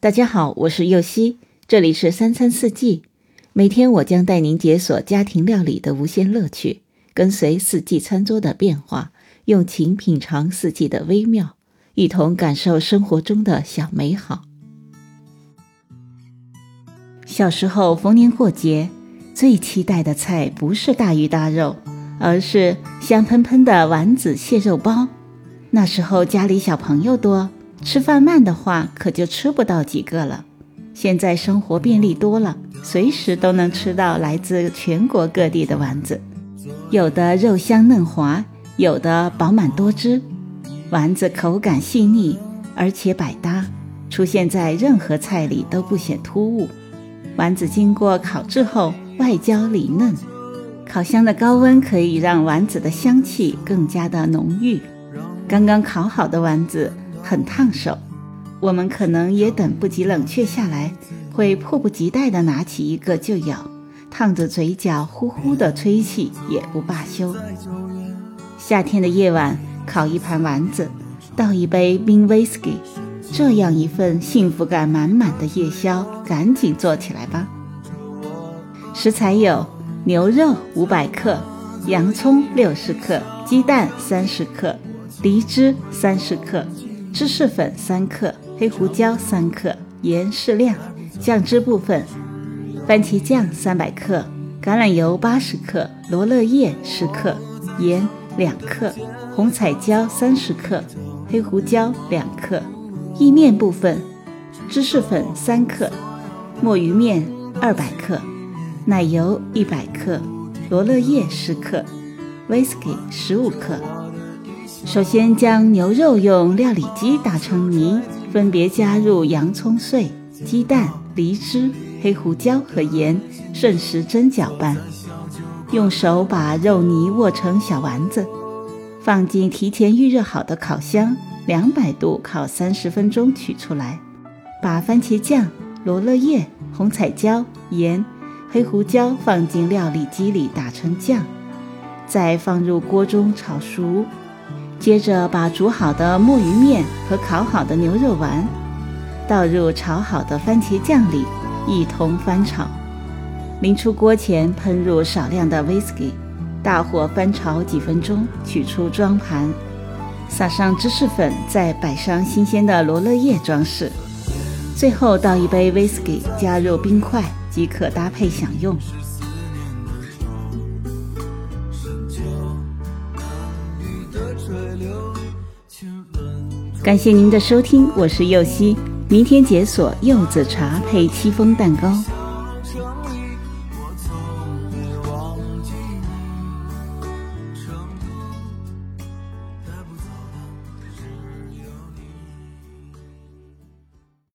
大家好，我是右希，这里是三餐四季。每天我将带您解锁家庭料理的无限乐趣，跟随四季餐桌的变化，用情品尝四季的微妙，一同感受生活中的小美好。小时候逢年过节，最期待的菜不是大鱼大肉，而是香喷喷的丸子蟹肉包。那时候家里小朋友多。吃饭慢的话，可就吃不到几个了。现在生活便利多了，随时都能吃到来自全国各地的丸子，有的肉香嫩滑，有的饱满多汁。丸子口感细腻，而且百搭，出现在任何菜里都不显突兀。丸子经过烤制后，外焦里嫩，烤箱的高温可以让丸子的香气更加的浓郁。刚刚烤好的丸子。很烫手，我们可能也等不及冷却下来，会迫不及待地拿起一个就咬，烫着嘴角呼呼地吹气也不罢休。夏天的夜晚，烤一盘丸子，倒一杯冰威士忌，这样一份幸福感满满的夜宵，赶紧做起来吧。食材有牛肉五百克，洋葱六十克，鸡蛋三十克，梨汁三十克。芝士粉三克，黑胡椒三克，盐适量。酱汁部分：番茄酱三百克，橄榄油八十克，罗勒叶十克，盐两克，红彩椒三十克，黑胡椒两克。意面部分：芝士粉三克，墨鱼面二百克，奶油一百克，罗勒叶十克，whisky 十五克。首先将牛肉用料理机打成泥，分别加入洋葱碎、鸡蛋、梨汁、黑胡椒和盐，顺时针搅拌。用手把肉泥握成小丸子，放进提前预热好的烤箱，两百度烤三十分钟，取出来。把番茄酱、罗勒叶、红彩椒、盐、黑胡椒放进料理机里打成酱，再放入锅中炒熟。接着把煮好的墨鱼面和烤好的牛肉丸倒入炒好的番茄酱里，一同翻炒。临出锅前喷入少量的 whisky，大火翻炒几分钟，取出装盘，撒上芝士粉，再摆上新鲜的罗勒叶装饰。最后倒一杯 whisky，加入冰块即可搭配享用。感谢您的收听，我是柚希。明天解锁柚子茶配戚风蛋糕。